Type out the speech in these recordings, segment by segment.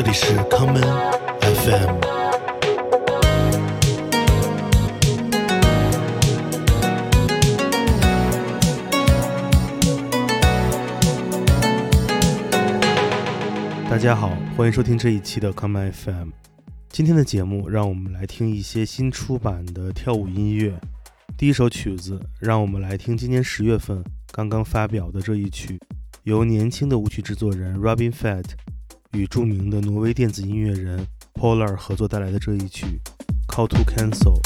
这里是康门 FM。大家好，欢迎收听这一期的康门 FM。今天的节目，让我们来听一些新出版的跳舞音乐。第一首曲子，让我们来听今年十月份刚刚发表的这一曲，由年轻的舞曲制作人 Robin Fett 与著名的挪威电子音乐人 Polar 合作带来的这一曲《Call to Cancel》。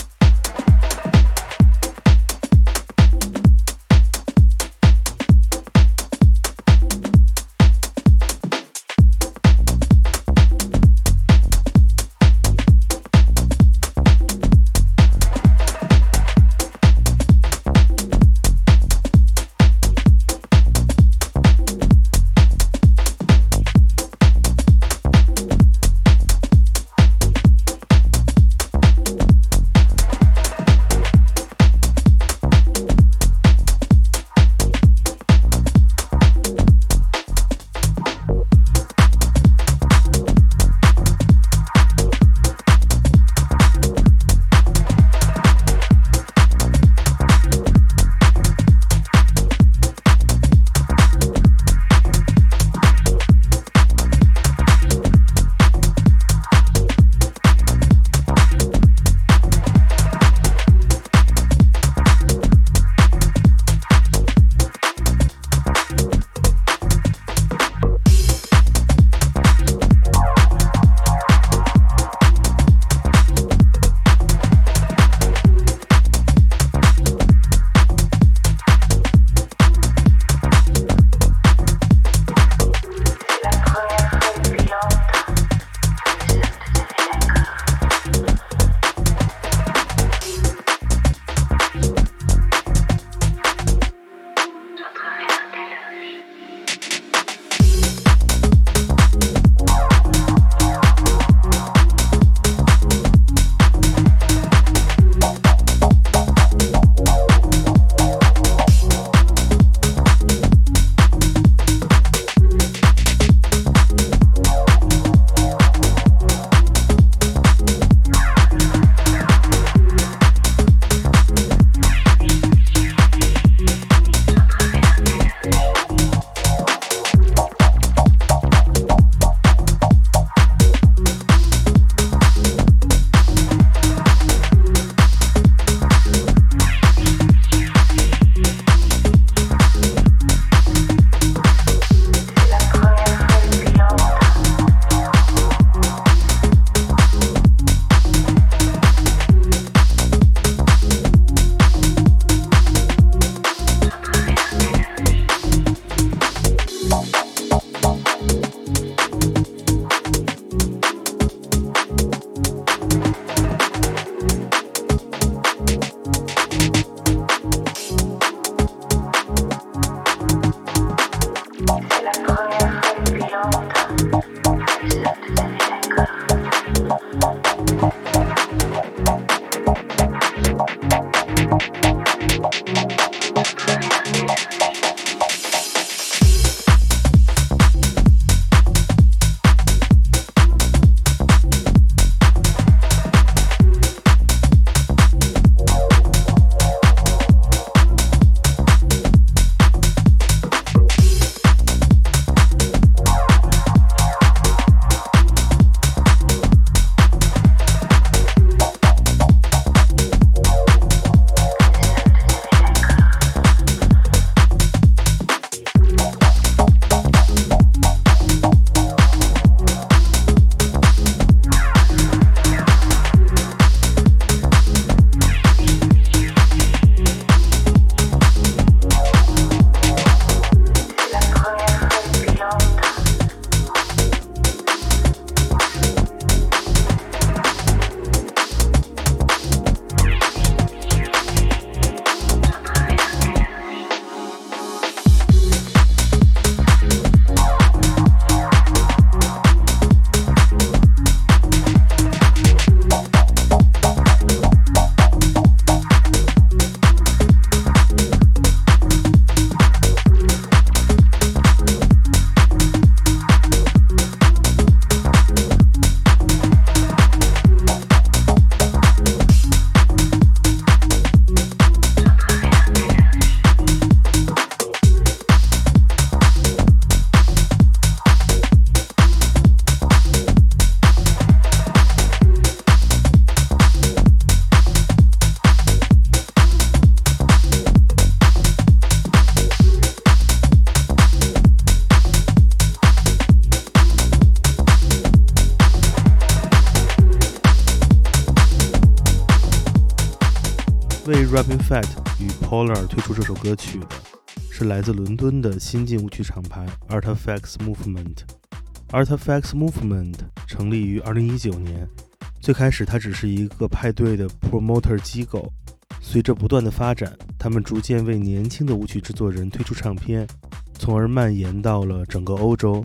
Polar 推出这首歌曲的，是来自伦敦的新晋舞曲厂牌 Artifacts Movement。Artifacts Movement 成立于2019年，最开始它只是一个派对的 promoter 机构，随着不断的发展，他们逐渐为年轻的舞曲制作人推出唱片，从而蔓延到了整个欧洲。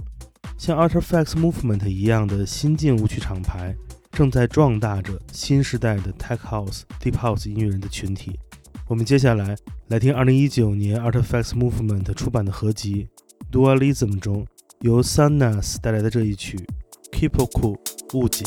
像 Artifacts Movement 一样的新晋舞曲厂牌。正在壮大着新时代的 Tech House、Deep House 音乐人的群体。我们接下来来听2019年 Artifacts Movement 出版的合集《Dualism》中由 Sanas 带来的这一曲《Keep Cool，误解》。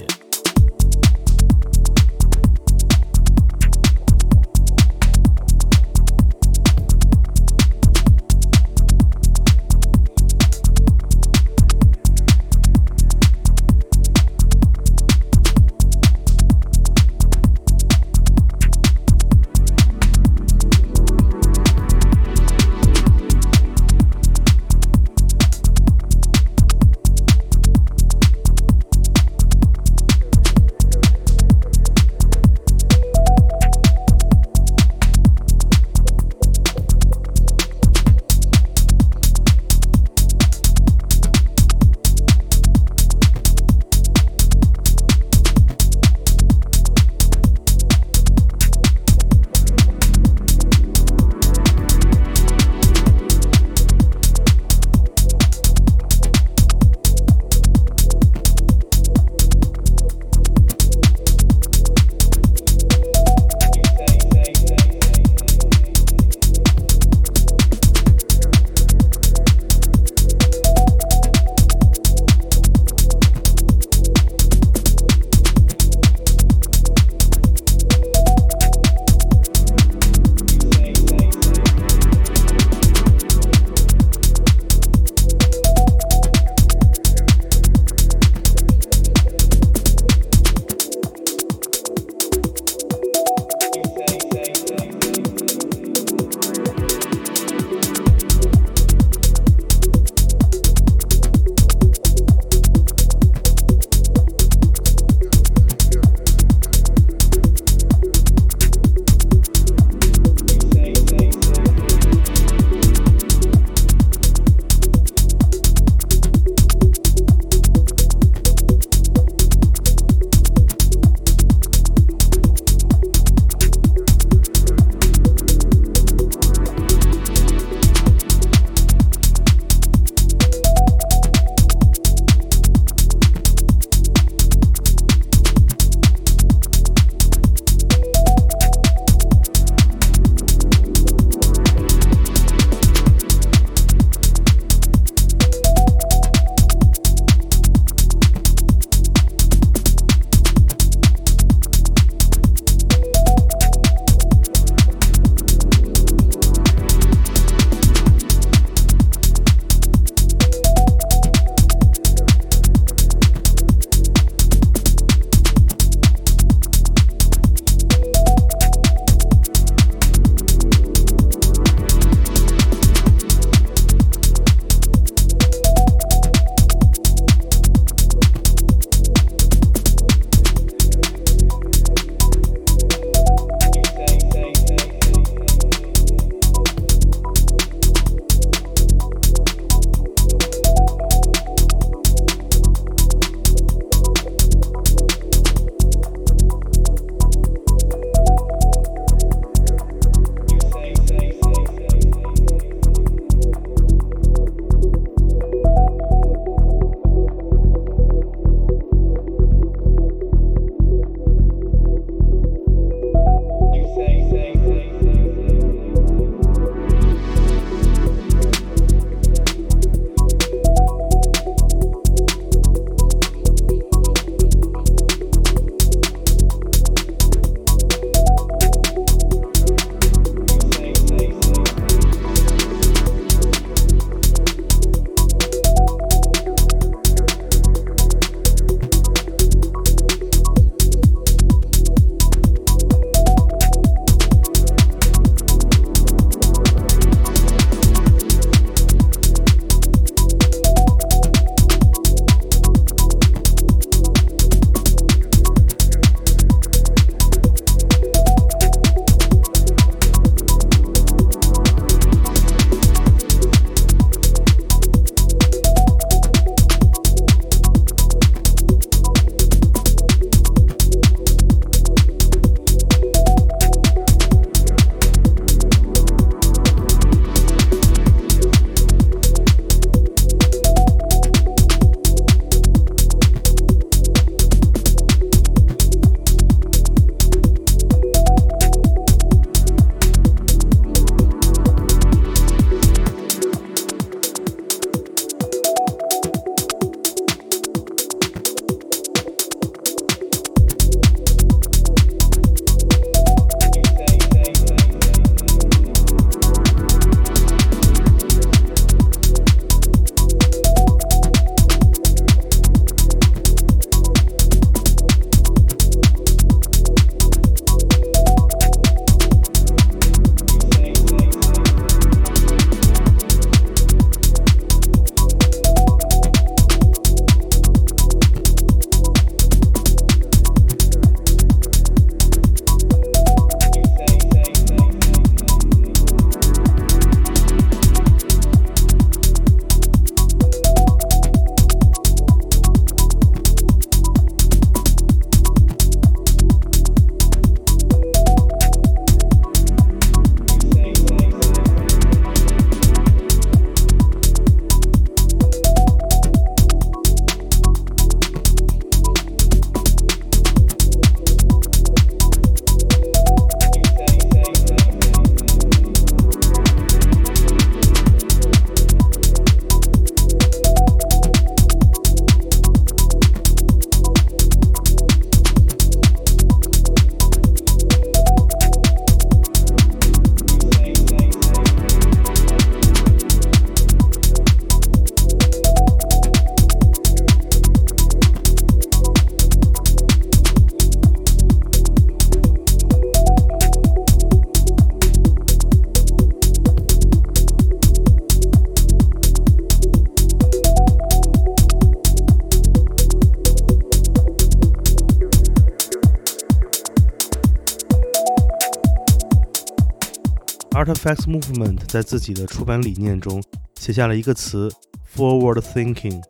Artifacts Movement 在自己的出版理念中写下了一个词：forward thinking，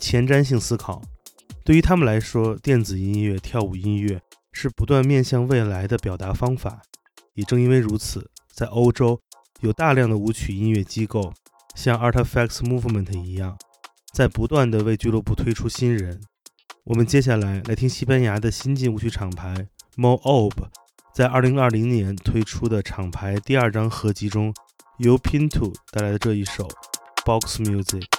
前瞻性思考。对于他们来说，电子音乐、跳舞音乐是不断面向未来的表达方法。也正因为如此，在欧洲有大量的舞曲音乐机构，像 Artifacts Movement 一样，在不断的为俱乐部推出新人。我们接下来来听西班牙的新晋舞曲厂牌 Moob 在二零二零年推出的厂牌第二张合集中，由 Pinto 带来的这一首 Box Music。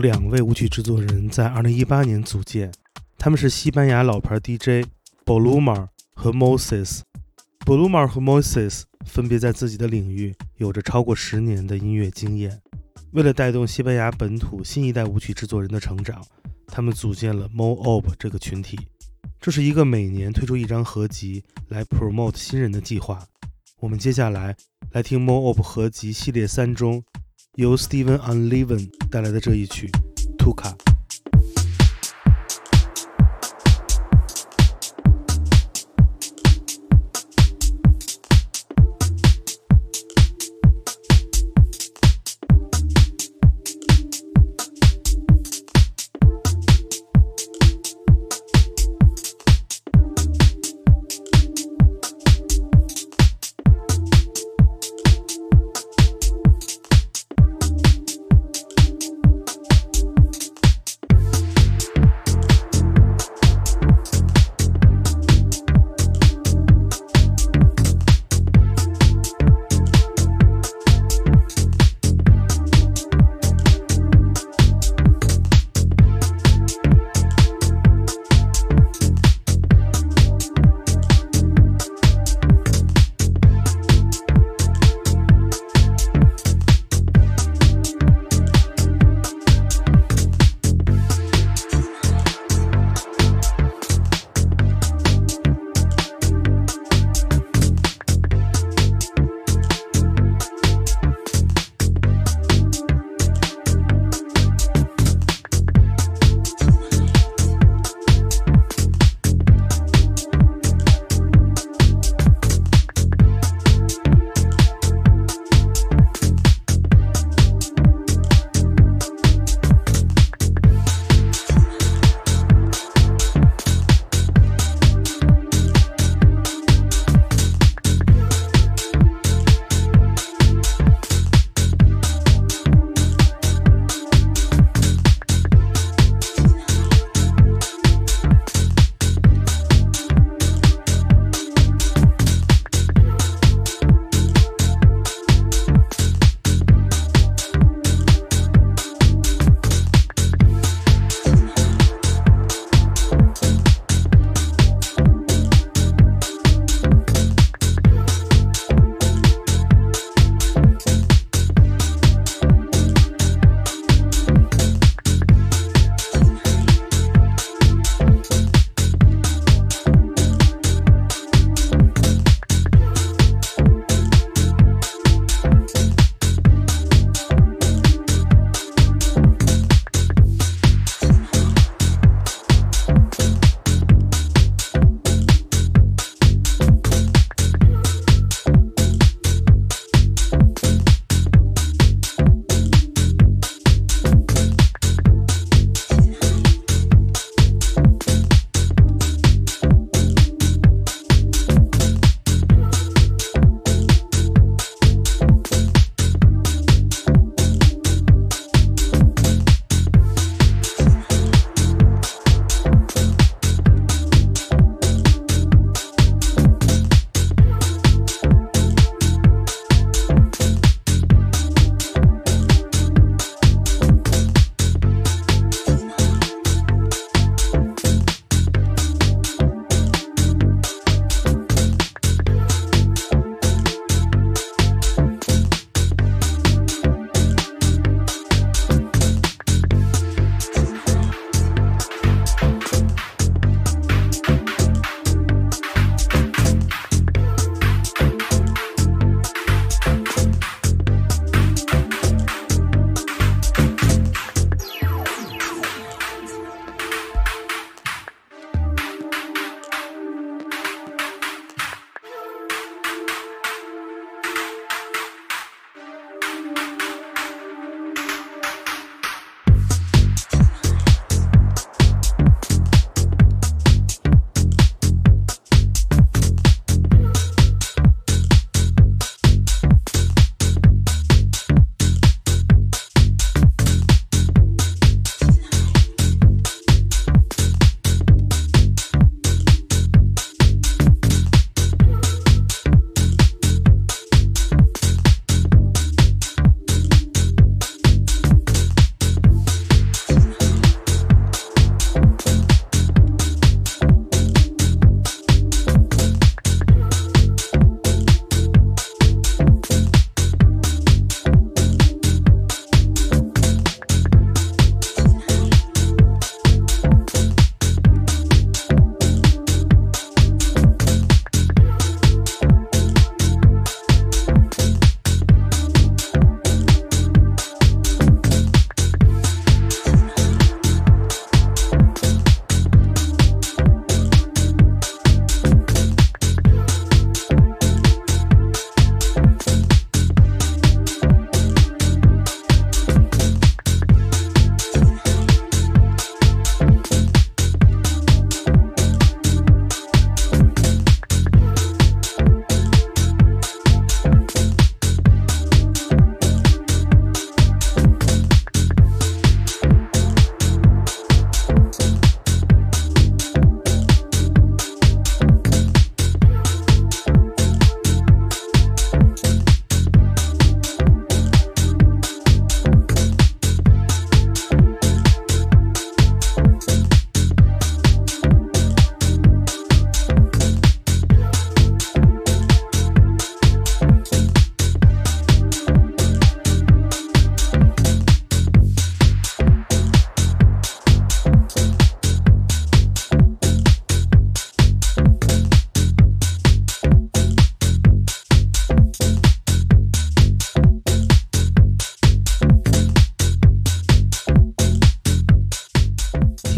两位舞曲制作人在2018年组建，他们是西班牙老牌 DJ Bolumar 和 Moses。Bolumar 和 Moses 分别在自己的领域有着超过十年的音乐经验。为了带动西班牙本土新一代舞曲制作人的成长，他们组建了 Moob 这个群体。这是一个每年推出一张合集来 promote 新人的计划。我们接下来来听 Moob 合集系列三中由 Steven Unleven 带来的这一曲 Tuka。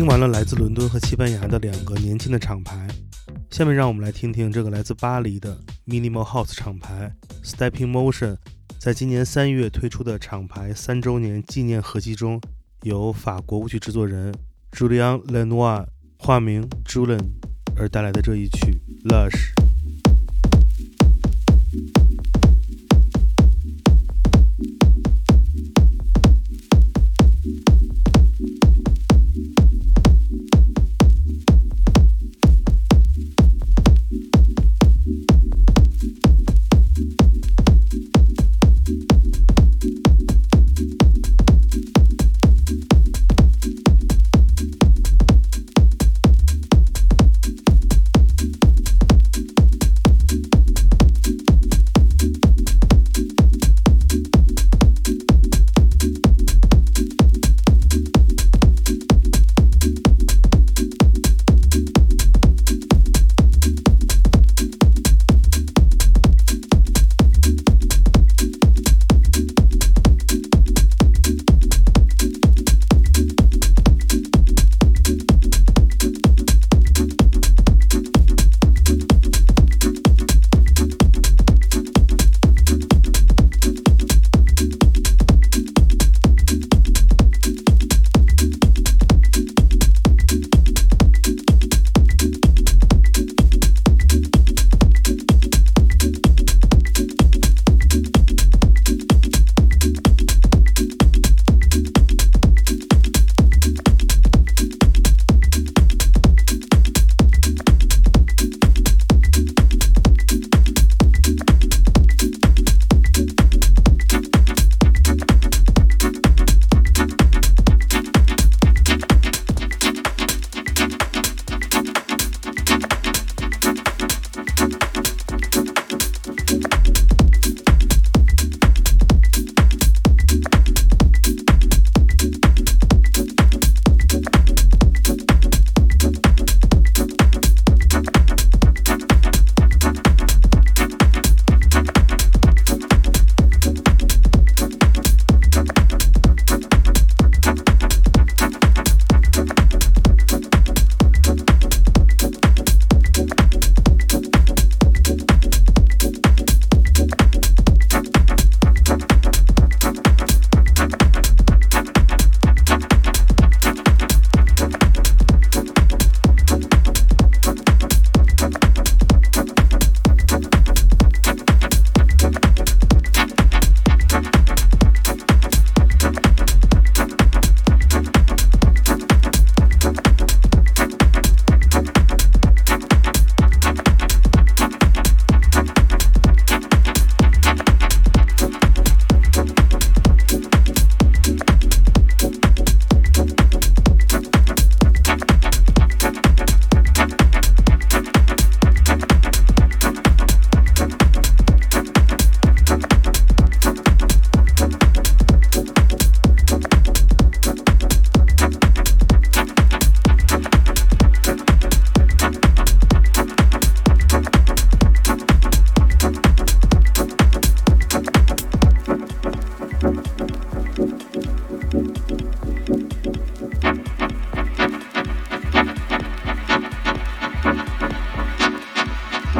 听完了来自伦敦和西班牙的两个年轻的厂牌，下面让我们来听听这个来自巴黎的 Minimal House 厂牌 Stepping Motion 在今年三月推出的厂牌三周年纪念合辑中，由法国舞曲制作人 Julian Lenoir 化名 Julian） 而带来的这一曲 Lush。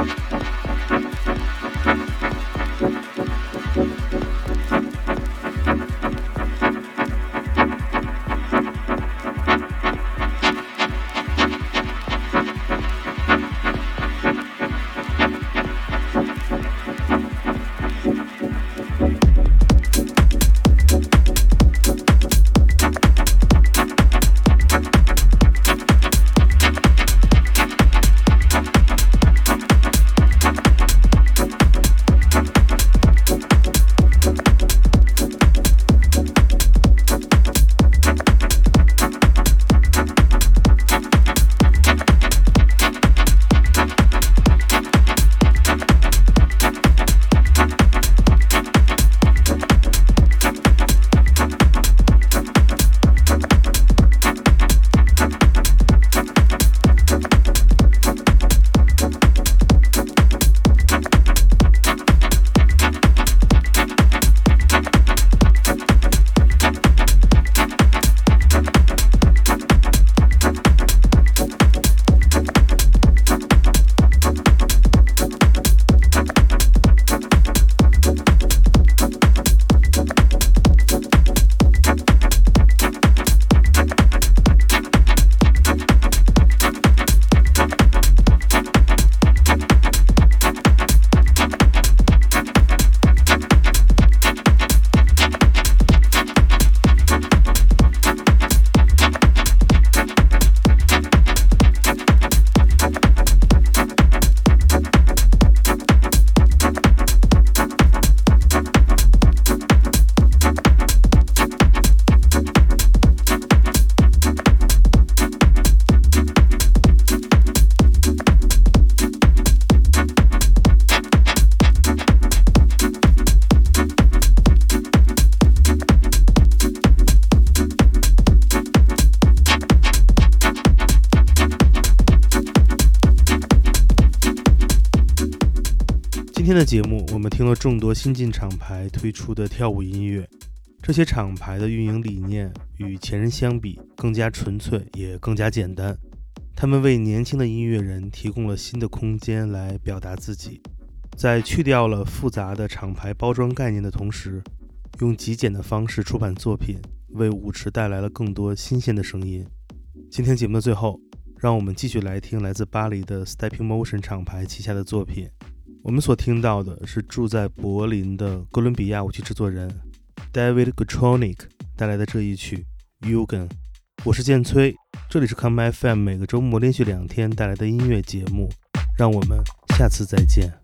Bye. 节目，我们听了众多新晋厂牌推出的跳舞音乐。这些厂牌的运营理念与前人相比更加纯粹，也更加简单。他们为年轻的音乐人提供了新的空间来表达自己，在去掉了复杂的厂牌包装概念的同时，用极简的方式出版作品，为舞池带来了更多新鲜的声音。今天节目的最后，让我们继续来听来自巴黎的 Stepping Motion 厂牌旗下的作品。我们所听到的是住在柏林的哥伦比亚舞曲制作人 David g u t r o n i c 带来的这一曲 Yugen。我是建崔，这里是 Come FM，每个周末连续两天带来的音乐节目。让我们下次再见。